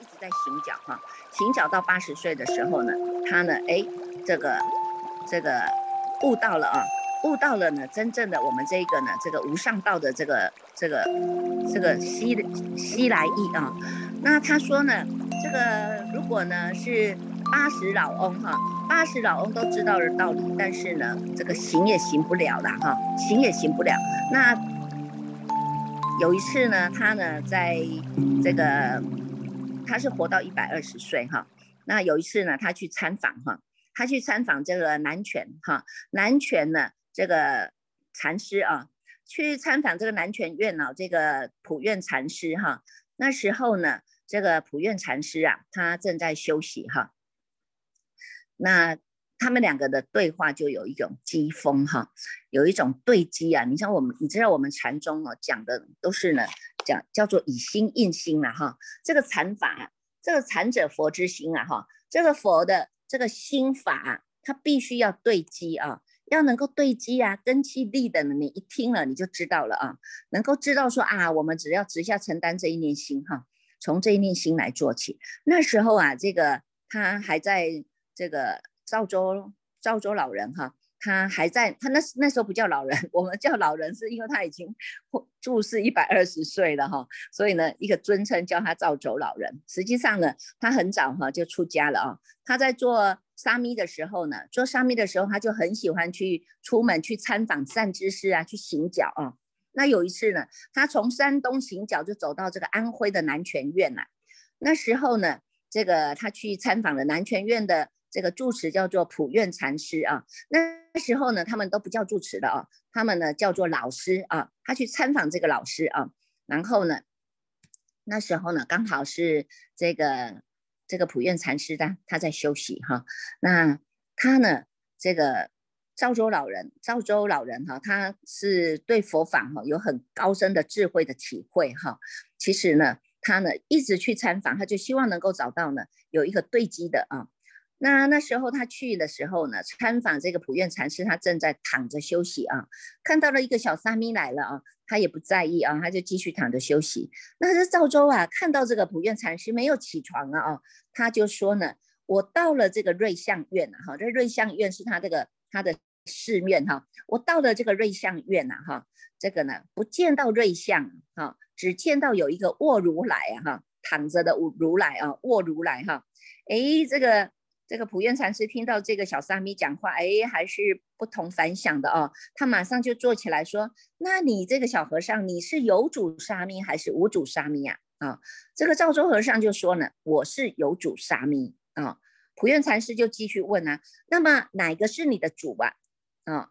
一直在行脚哈，行脚到八十岁的时候呢，他呢，哎，这个这个悟到了啊，悟到了呢，真正的我们这个呢，这个无上道的这个这个这个西西来意啊。那他说呢，这个如果呢是八十老翁哈，八十老翁都知道的道理，但是呢，这个行也行不了了哈，行也行不了。那有一次呢，他呢在这个。他是活到一百二十岁哈，那有一次呢，他去参访哈，他去参访这个南泉哈，南泉呢这个禅师啊，去参访这个南泉院老，这个普愿禅师哈，那时候呢，这个普愿禅师啊，他正在休息哈，那他们两个的对话就有一种机锋哈，有一种对机啊，你像我们，你知道我们禅宗哦讲的都是呢。讲叫做以心印心了哈，这个禅法，这个禅者佛之心啊哈，这个佛的这个心法，它必须要对机啊，要能够对机啊，根气力的，你一听了你就知道了啊，能够知道说啊，我们只要直下承担这一念心哈，从这一念心来做起。那时候啊，这个他还在这个赵州赵州老人哈。他还在，他那那时候不叫老人，我们叫老人是因为他已经住世一百二十岁了哈，所以呢，一个尊称叫他赵州老人。实际上呢，他很早哈就出家了啊。他在做沙弥的时候呢，做沙弥的时候他就很喜欢去出门去参访善知识啊，去行脚啊。那有一次呢，他从山东行脚就走到这个安徽的南泉院了。那时候呢，这个他去参访了南泉院的。这个住持叫做普愿禅师啊，那时候呢，他们都不叫住持的啊，他们呢叫做老师啊。他去参访这个老师啊，然后呢，那时候呢，刚好是这个这个普愿禅师他他在休息哈。那他呢，这个赵州老人，赵州老人哈，他是对佛法哈有很高深的智慧的体会哈。其实呢，他呢一直去参访，他就希望能够找到呢有一个对机的啊。那那时候他去的时候呢，参访这个普愿禅师，他正在躺着休息啊，看到了一个小沙弥来了啊，他也不在意啊，他就继续躺着休息。那这赵州啊，看到这个普愿禅师没有起床啊，啊，他就说呢，我到了这个瑞相院啊，哈，这瑞相院是他这个他的寺院哈，我到了这个瑞相院呐，哈，这个呢不见到瑞相哈，只见到有一个卧如来啊，哈，躺着的如来啊，卧如来哈，哎，这个。这个普愿禅师听到这个小沙弥讲话，哎，还是不同凡响的哦。他马上就坐起来说：“那你这个小和尚，你是有主沙弥还是无主沙弥呀？”啊，这个赵州和尚就说呢：“我是有主沙弥。”啊，普愿禅师就继续问啊：“那么哪个是你的主啊？”啊，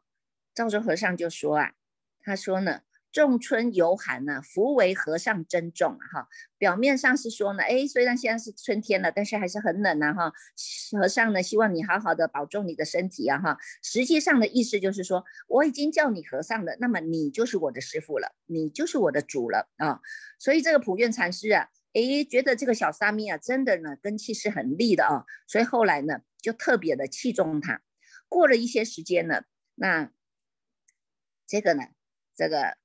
赵州和尚就说啊：“他说呢。”仲春犹寒呢，福为和尚珍重啊！哈，表面上是说呢，哎，虽然现在是春天了，但是还是很冷啊！哈，和尚呢，希望你好好的保重你的身体啊！哈，实际上的意思就是说，我已经叫你和尚了，那么你就是我的师傅了，你就是我的主了啊！所以这个普愿禅师啊，哎，觉得这个小沙弥啊，真的呢，根气是很利的啊，所以后来呢，就特别的器重他。过了一些时间呢，那这个呢，这个。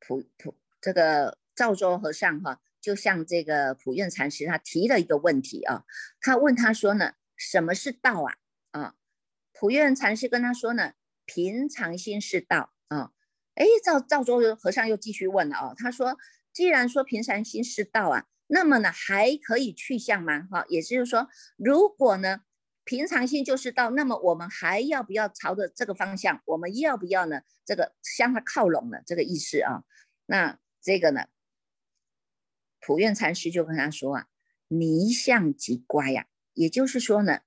普普这个赵州和尚哈，就向这个普愿禅师他提了一个问题啊，他问他说呢，什么是道啊？啊，普愿禅师跟他说呢，平常心是道啊。哎，赵赵州和尚又继续问了啊，他说，既然说平常心是道啊，那么呢还可以去向吗？哈，也就是说，如果呢？平常心就是道，那么我们还要不要朝着这个方向？我们要不要呢？这个向他靠拢呢？这个意思啊？那这个呢？普愿禅师就跟他说啊：“离相即乖呀，也就是说呢，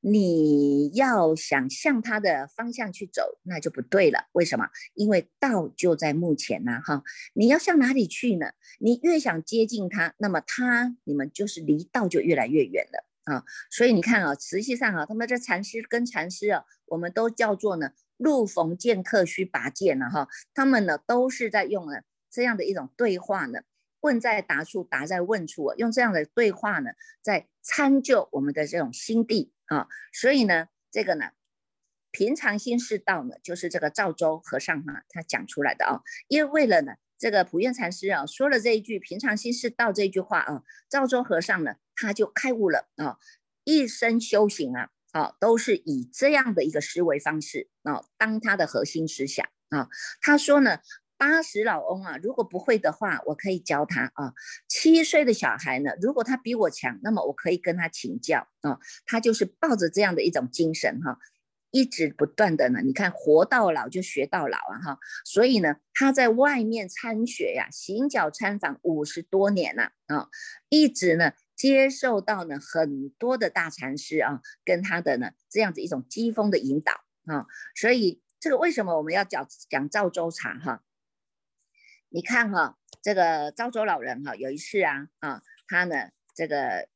你要想向他的方向去走，那就不对了。为什么？因为道就在目前呢，哈！你要向哪里去呢？你越想接近他，那么他你们就是离道就越来越远了。”啊，所以你看啊，实际上啊，他们这禅师跟禅师啊，我们都叫做呢，路逢剑客须拔剑了哈。他们呢，都是在用了这样的一种对话呢，问在答处，答在问处，用这样的对话呢，在参就我们的这种心地啊。所以呢，这个呢，平常心是道呢，就是这个赵州和尚哈他讲出来的啊。因为为了呢，这个普愿禅师啊说了这一句“平常心是道”这一句话啊，赵州和尚呢他就开悟了啊，一生修行啊，啊都是以这样的一个思维方式啊当他的核心思想啊。他说呢。八十老翁啊，如果不会的话，我可以教他啊。七岁的小孩呢，如果他比我强，那么我可以跟他请教啊。他就是抱着这样的一种精神哈，一直不断的呢，你看活到老就学到老啊哈。所以呢，他在外面参学呀，行脚参访五十多年了啊，一直呢接受到呢很多的大禅师啊，跟他的呢这样子一种机锋的引导啊。所以这个为什么我们要讲讲赵州茶哈？你看哈，这个赵州老人哈，有一次啊啊，他呢这个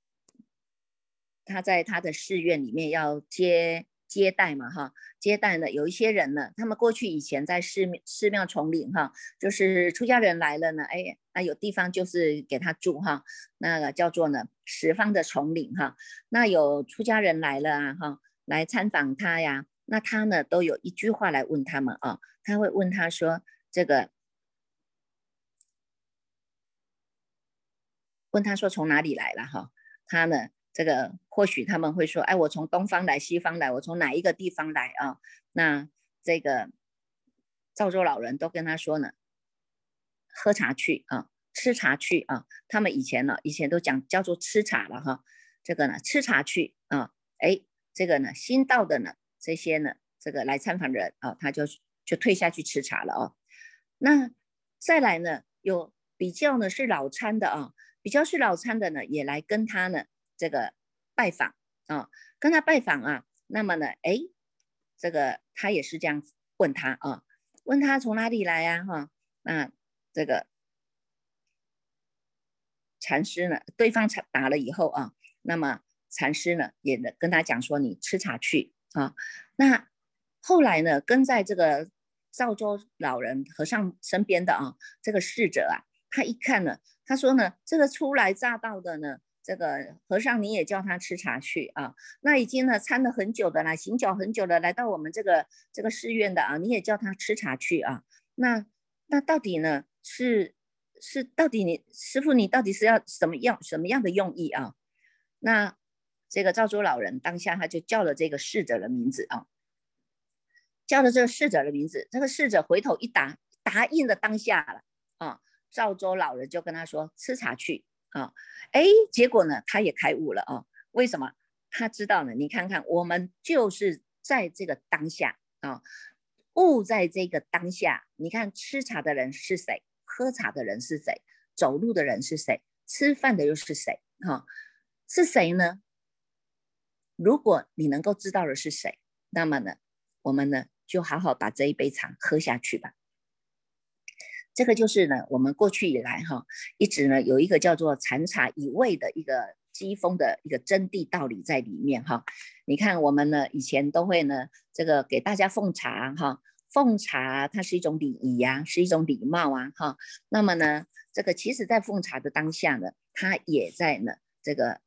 他在他的寺院里面要接接待嘛哈，接待呢有一些人呢，他们过去以前在寺寺庙丛林哈，就是出家人来了呢，哎，那有地方就是给他住哈，那个叫做呢十方的丛林哈，那有出家人来了啊哈，来参访他呀，那他呢都有一句话来问他们啊，他会问他说这个。问他说从哪里来了哈？他呢，这个或许他们会说，哎，我从东方来，西方来，我从哪一个地方来啊？那这个赵州老人都跟他说呢，喝茶去啊，吃茶去啊。他们以前呢，以前都讲叫做吃茶了哈。这个呢，吃茶去啊，哎，这个呢，新到的呢，这些呢，这个来参访的人啊，他就就退下去吃茶了哦。那再来呢，有比较呢是老参的啊。比较是老参的呢，也来跟他呢这个拜访啊，跟他拜访啊，那么呢，哎，这个他也是这样子问他啊，问他从哪里来呀？哈，那这个禅师呢，对方答答了以后啊，那么禅师呢也跟他讲说，你吃茶去啊。那后来呢，跟在这个赵州老人和尚身边的啊，这个侍者啊，他一看呢。他说呢，这个初来乍到的呢，这个和尚你也叫他吃茶去啊。那已经呢参了很久的啦，行脚很久的，来到我们这个这个寺院的啊，你也叫他吃茶去啊。那那到底呢是是到底你师傅你到底是要什么样什么样的用意啊？那这个赵州老人当下他就叫了这个侍者的名字啊，叫了这个侍者的名字，这个侍者回头一答，答应的当下了啊。赵州老人就跟他说：“吃茶去啊！”哎，结果呢，他也开悟了啊。为什么？他知道呢？你看看，我们就是在这个当下啊，悟在这个当下。你看，吃茶的人是谁？喝茶的人是谁？走路的人是谁？吃饭的又是谁？哈，是谁呢？如果你能够知道的是谁，那么呢，我们呢就好好把这一杯茶喝下去吧。这个就是呢，我们过去以来哈，一直呢有一个叫做禅茶以味的一个机锋的一个真谛道理在里面哈。你看我们呢以前都会呢这个给大家奉茶哈，奉茶它是一种礼仪呀，是一种礼貌啊哈。那么呢，这个其实在奉茶的当下呢，它也在呢这个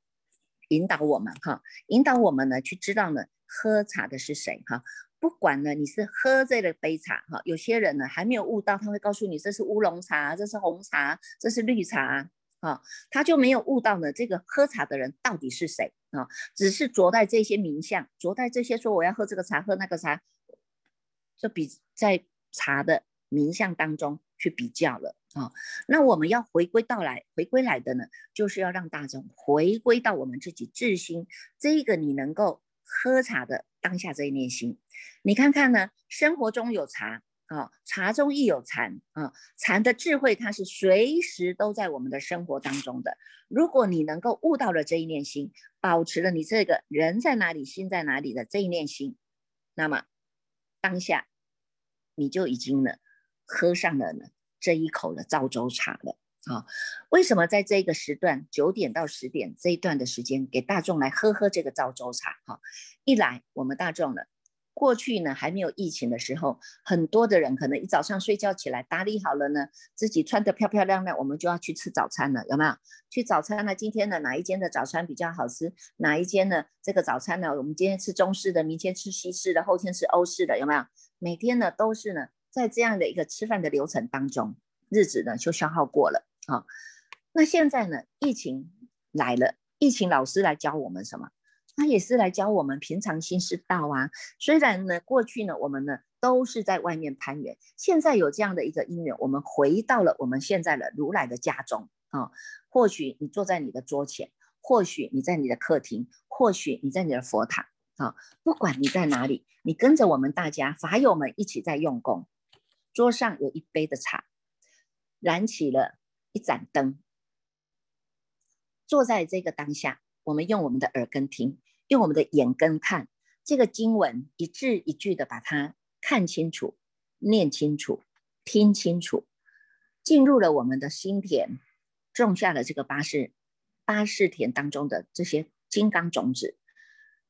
引导我们哈，引导我们呢去知道呢喝茶的是谁哈。不管呢，你是喝这个杯茶哈，有些人呢还没有悟到，他会告诉你这是乌龙茶，这是红茶，这是绿茶啊，他就没有悟到呢，这个喝茶的人到底是谁啊？只是着在这些名相，着在这些说我要喝这个茶，喝那个茶，就比在茶的名相当中去比较了啊。那我们要回归到来，回归来的呢，就是要让大众回归到我们自己自心，这个你能够喝茶的。当下这一念心，你看看呢？生活中有茶啊，茶中亦有禅啊。禅的智慧，它是随时都在我们的生活当中的。如果你能够悟到了这一念心，保持了你这个人在哪里，心在哪里的这一念心，那么当下你就已经呢喝上了呢这一口的赵州茶了。啊，为什么在这个时段九点到十点这一段的时间给大众来喝喝这个赵州茶？哈，一来我们大众呢，过去呢还没有疫情的时候，很多的人可能一早上睡觉起来打理好了呢，自己穿得漂漂亮亮，我们就要去吃早餐了，有没有？去早餐呢？今天呢哪一间的早餐比较好吃？哪一间呢？这个早餐呢，我们今天吃中式的，明天吃西式的，后天吃欧式的，有没有？每天呢都是呢在这样的一个吃饭的流程当中，日子呢就消耗过了啊。那现在呢，疫情来了，疫情老师来教我们什么？他也是来教我们平常心是道啊。虽然呢，过去呢，我们呢都是在外面攀援，现在有这样的一个因缘，我们回到了我们现在的如来的家中啊。或许你坐在你的桌前，或许你在你的客厅，或许你在你的佛堂啊。不管你在哪里，你跟着我们大家法友们一起在用功。桌上有一杯的茶，燃起了一盏灯。坐在这个当下，我们用我们的耳根听。用我们的眼根看这个经文，一字一句的把它看清楚、念清楚、听清楚，进入了我们的心田，种下了这个八士八士田当中的这些金刚种子。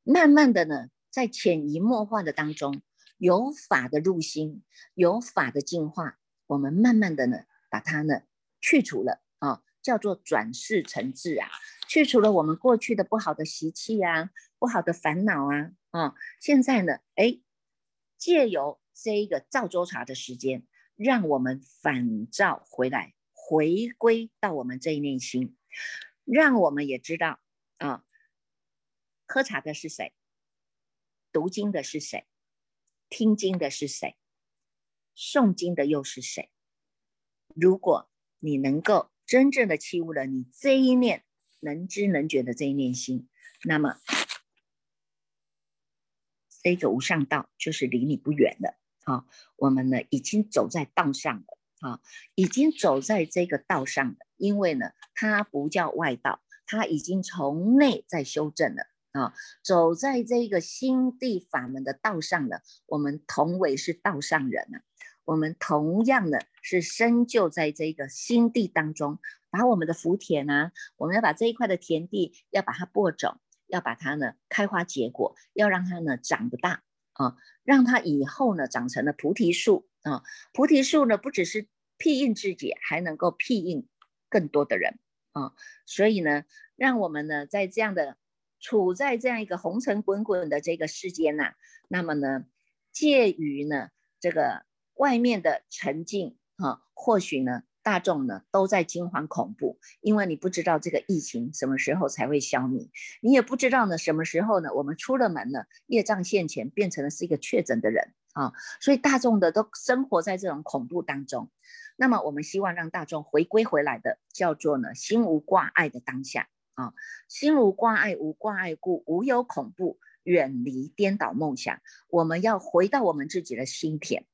慢慢的呢，在潜移默化的当中，有法的入心，有法的净化，我们慢慢的呢，把它呢去除了啊，叫做转世成智啊。去除了我们过去的不好的习气啊，不好的烦恼啊，啊，现在呢，哎，借由这一个造周茶的时间，让我们反照回来，回归到我们这一念心，让我们也知道啊，喝茶的是谁，读经的是谁，听经的是谁，诵经的又是谁？如果你能够真正的契悟了你这一念。能知能觉的这一念心，那么这个无上道就是离你不远了啊！我们呢已经走在道上了啊，已经走在这个道上了。因为呢，它不叫外道，它已经从内在修正了啊，走在这个心地法门的道上了。我们同为是道上人啊，我们同样的是深就在这个心地当中。把我们的福田啊，我们要把这一块的田地要把它播种，要把它呢开花结果，要让它呢长不大啊，让它以后呢长成了菩提树啊。菩提树呢不只是庇应自己，还能够庇应更多的人啊。所以呢，让我们呢在这样的处在这样一个红尘滚滚的这个世间呐，那么呢介于呢这个外面的沉静啊，或许呢。大众呢都在惊惶恐怖，因为你不知道这个疫情什么时候才会消弭，你也不知道呢什么时候呢我们出了门了，业障现前，变成了是一个确诊的人啊，所以大众的都生活在这种恐怖当中。那么我们希望让大众回归回来的，叫做呢心无挂碍的当下啊，心无挂碍，无挂碍故，无有恐怖，远离颠倒梦想。我们要回到我们自己的心田。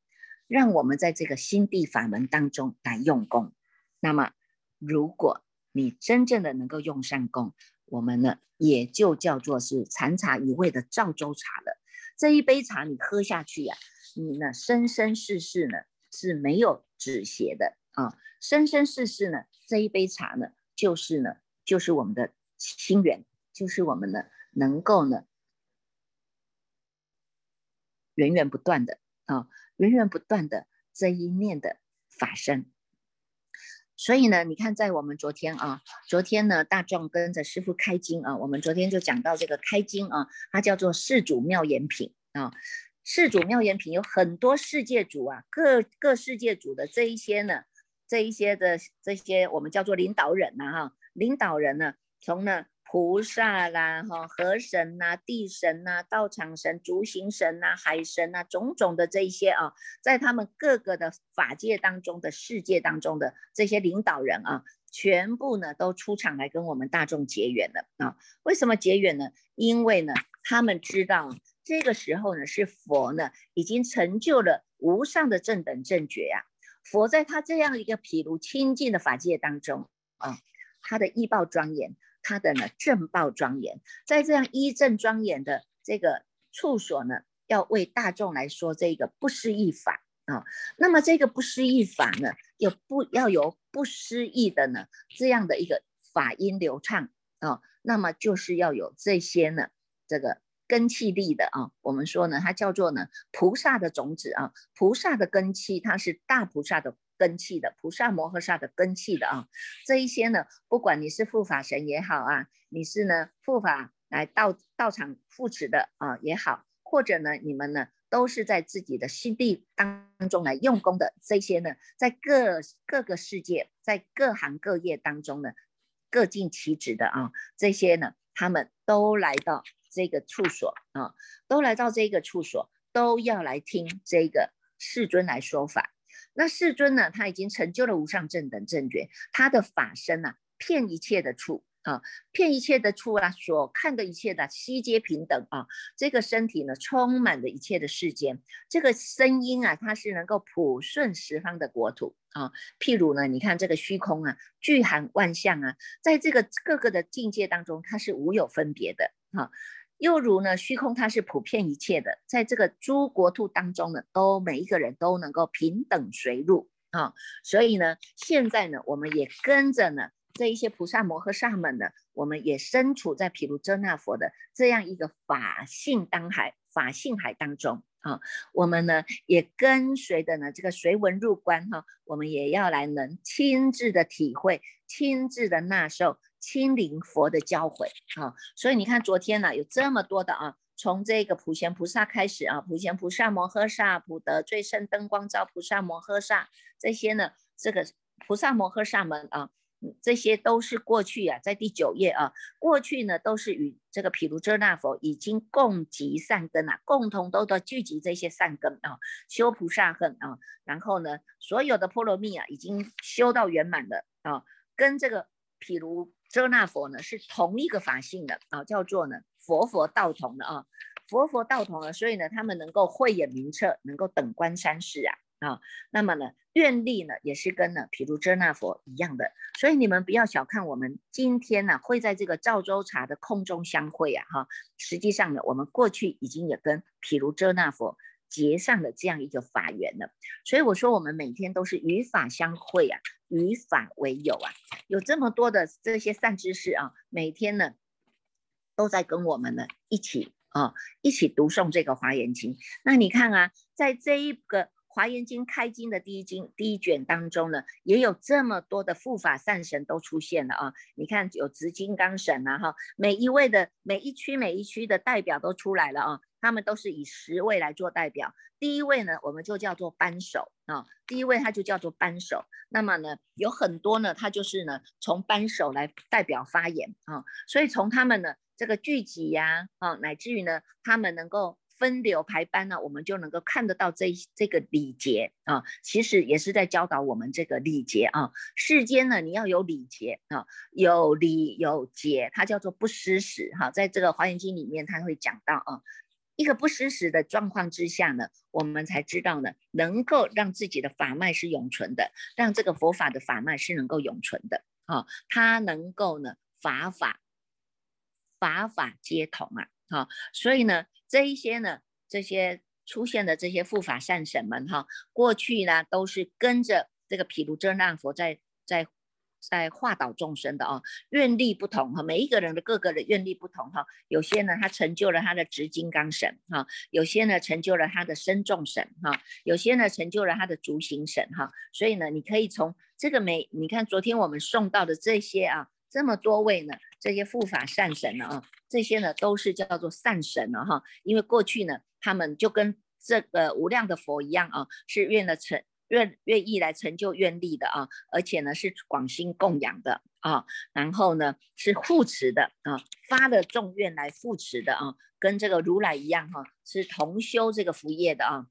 让我们在这个心地法门当中来用功。那么，如果你真正的能够用上功，我们呢也就叫做是禅茶一味的赵州茶了。这一杯茶你喝下去呀，你呢生生世世呢是没有止邪的啊！生生世世呢这一杯茶呢就是呢就是我们的心源，就是我们呢能够呢源源不断的啊。源源不断的这一念的发生，所以呢，你看，在我们昨天啊，昨天呢，大壮跟着师傅开经啊，我们昨天就讲到这个开经啊，它叫做世主妙言品啊，世主妙言品有很多世界主啊，各各世界主的这一些呢，这一些的这些我们叫做领导人呐哈，领导人呢，从呢。菩萨啦，哈，河神呐，地神呐，道场神、竹行神呐，海神呐，种种的这一些啊，在他们各个的法界当中的世界当中的这些领导人啊，全部呢都出场来跟我们大众结缘了啊。为什么结缘呢？因为呢，他们知道这个时候呢，是佛呢已经成就了无上的正等正觉呀。佛在他这样一个譬如清净的法界当中啊，他的义报庄严。他的呢正报庄严，在这样一正庄严的这个处所呢，要为大众来说这个不思议法啊。那么这个不思议法呢，有不要有不思议的呢这样的一个法音流畅啊。那么就是要有这些呢，这个根气力的啊，我们说呢，它叫做呢菩萨的种子啊，菩萨的根气，它是大菩萨的根器的，菩萨摩诃萨的根器的啊。这一些呢，不管你是护法神也好啊，你是呢护法来道道场护持的啊也好，或者呢你们呢都是在自己的心地当中来用功的，这些呢在各各个世界，在各行各业当中呢各尽其职的啊，这些呢他们都来到。这个处所啊，都来到这个处所，都要来听这个世尊来说法。那世尊呢，他已经成就了无上正等正觉，他的法身啊，骗一切的处。啊，骗一切的处啊，所看的一切的悉皆平等啊。这个身体呢，充满了一切的世间。这个声音啊，它是能够普顺十方的国土啊。譬如呢，你看这个虚空啊，具含万象啊，在这个各个的境界当中，它是无有分别的啊。又如呢，虚空它是普遍一切的，在这个诸国土当中呢，都每一个人都能够平等随入啊。所以呢，现在呢，我们也跟着呢。这一些菩萨摩诃萨们呢，我们也身处在毗卢遮那佛的这样一个法性当海、法性海当中啊。我们呢也跟随的呢这个随文入观哈，我们也要来能亲自的体会、亲自的纳受、亲临佛的教诲啊。所以你看昨天呢有这么多的啊，从这个普贤菩萨开始啊，普贤菩萨摩诃萨、普德最胜灯光照菩萨摩诃萨这些呢，这个菩萨摩诃萨们啊。这些都是过去啊，在第九页啊，过去呢都是与这个毗卢遮那佛已经共集善根啊，共同都都聚集这些善根啊，修菩萨恨啊，然后呢，所有的波罗蜜啊已经修到圆满了啊，跟这个毗卢遮那佛呢是同一个法性的啊，叫做呢佛佛道同的啊，佛佛道同了，所以呢他们能够慧眼明彻，能够等观三世啊。啊，那么呢，愿力呢也是跟呢毗卢遮那佛一样的，所以你们不要小看我们今天呢会在这个赵州茶的空中相会啊，哈，实际上呢我们过去已经也跟毗卢遮那佛结上了这样一个法缘了，所以我说我们每天都是与法相会啊，与法为友啊，有这么多的这些善知识啊，每天呢都在跟我们呢一起啊一起读诵这个华严经，那你看啊，在这一个。华严经开经的第一经第一卷当中呢，也有这么多的护法善神都出现了啊！你看有执金刚神啊，哈，每一位的每一区每一区的代表都出来了啊，他们都是以十位来做代表。第一位呢，我们就叫做扳手啊，第一位他就叫做扳手。那么呢，有很多呢，他就是呢从扳手来代表发言啊，所以从他们呢这个聚集呀啊，乃至于呢他们能够。分流排班呢，我们就能够看得到这这个礼节啊，其实也是在教导我们这个礼节啊。世间呢，你要有礼节啊，有礼有节，它叫做不失时哈。在这个华严经里面，他会讲到啊，一个不失时的状况之下呢，我们才知道呢，能够让自己的法脉是永存的，让这个佛法的法脉是能够永存的啊，它能够呢，法法法法皆同啊。好，所以呢，这一些呢，这些出现的这些护法善神们哈，过去呢都是跟着这个毗卢遮那佛在在在化导众生的啊，愿力不同哈，每一个人的各个的愿力不同哈，有些呢他成就了他的执金刚神哈，有些呢成就了他的身众神哈，有些呢成就了他的足行神哈，所以呢，你可以从这个每你看昨天我们送到的这些啊。这么多位呢，这些护法善神呢啊，这些呢都是叫做善神了哈。因为过去呢，他们就跟这个无量的佛一样啊，是愿了成愿愿意来成就愿力的啊，而且呢是广心供养的啊，然后呢是护持的啊，发了众愿来护持的啊，跟这个如来一样哈，是同修这个福业的啊。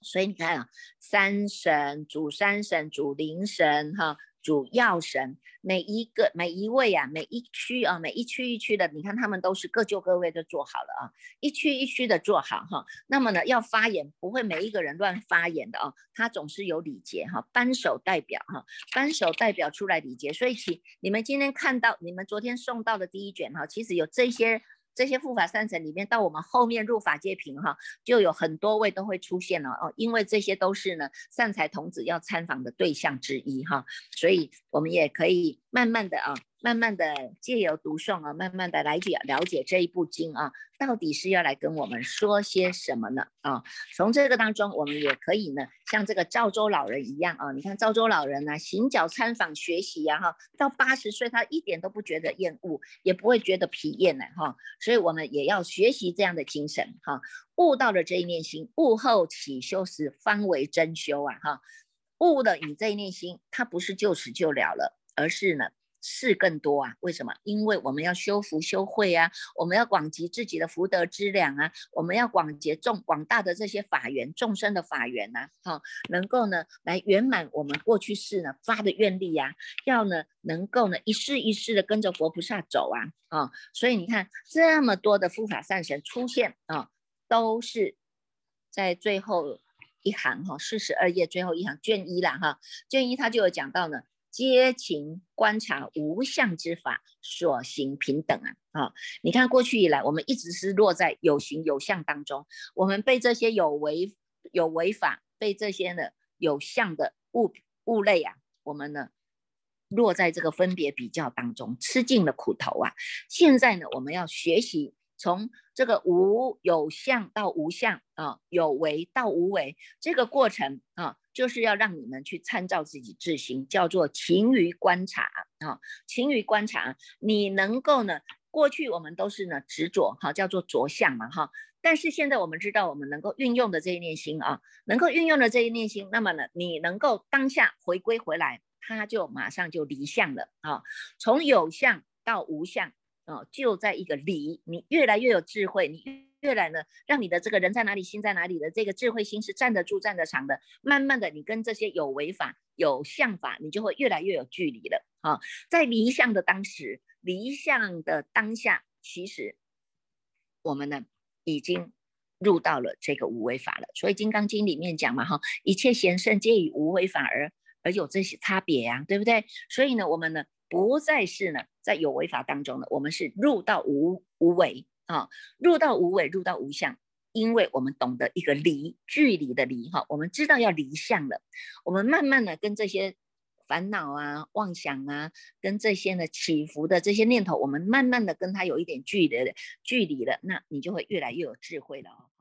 所以你看啊，三神主三神主灵神哈。主要神每一个每一位啊，每一区啊，每一区一区的，你看他们都是各就各位的做好了啊，一区一区的做好哈。那么呢，要发言不会每一个人乱发言的啊，他总是有礼节哈，扳手代表哈，扳手代表出来礼节。所以其你们今天看到你们昨天送到的第一卷哈，其实有这些。这些护法三层里面，到我们后面入法界品哈，就有很多位都会出现了哦，因为这些都是呢善财童子要参访的对象之一哈，所以我们也可以慢慢的啊，慢慢的借由读诵啊，慢慢的来解了解这一部经啊，到底是要来跟我们说些什么呢？啊，从这个当中，我们也可以呢，像这个赵州老人一样啊，你看赵州老人呢，行脚参访学习呀，哈，到八十岁他一点都不觉得厌恶，也不会觉得疲厌呢，哈，所以我们也要学习这样的精神，哈，悟到了这一念心，悟后起修时方为真修啊，哈。悟的你这一念心，它不是就此就了了，而是呢事更多啊。为什么？因为我们要修福修慧啊，我们要广集自己的福德资粮啊，我们要广结众广大的这些法缘众生的法缘呐，哈，能够呢来圆满我们过去世呢发的愿力呀，要呢能够呢一世一世的跟着佛菩萨走啊，啊，所以你看这么多的护法善神出现啊，都是在最后。一行哈，四十二页最后一行卷一啦哈，卷一它就有讲到呢，皆情观察无相之法所行平等啊啊，你看过去以来，我们一直是落在有形有相当中，我们被这些有违有违法，被这些呢有相的物物类啊，我们呢落在这个分别比较当中，吃尽了苦头啊。现在呢，我们要学习。从这个无有相到无相啊，有为到无为，这个过程啊，就是要让你们去参照自己自心，叫做勤于观察啊，勤于观察，你能够呢，过去我们都是呢执着哈，叫做着相嘛哈，但是现在我们知道我们能够运用的这一念心啊，能够运用的这一念心，那么呢，你能够当下回归回来，它就马上就离相了啊，从有相到无相。哦，就在一个理，你越来越有智慧，你越来呢，让你的这个人在哪里，心在哪里的这个智慧心是站得住、站得长的。慢慢的，你跟这些有为法、有相法，你就会越来越有距离了。啊，在离相的当时，离相的当下，其实我们呢已经入到了这个无为法了。所以《金刚经》里面讲嘛，哈，一切贤圣皆以无为法而而有这些差别呀，对不对？所以呢，我们呢。不再是呢，在有为法当中呢，我们是入到无无为啊，入到无为，入到无相，因为我们懂得一个离，距离的离哈，我们知道要离相了，我们慢慢的跟这些烦恼啊、妄想啊，跟这些呢起伏的这些念头，我们慢慢的跟他有一点距离的距离了，那你就会越来越有智慧了哦。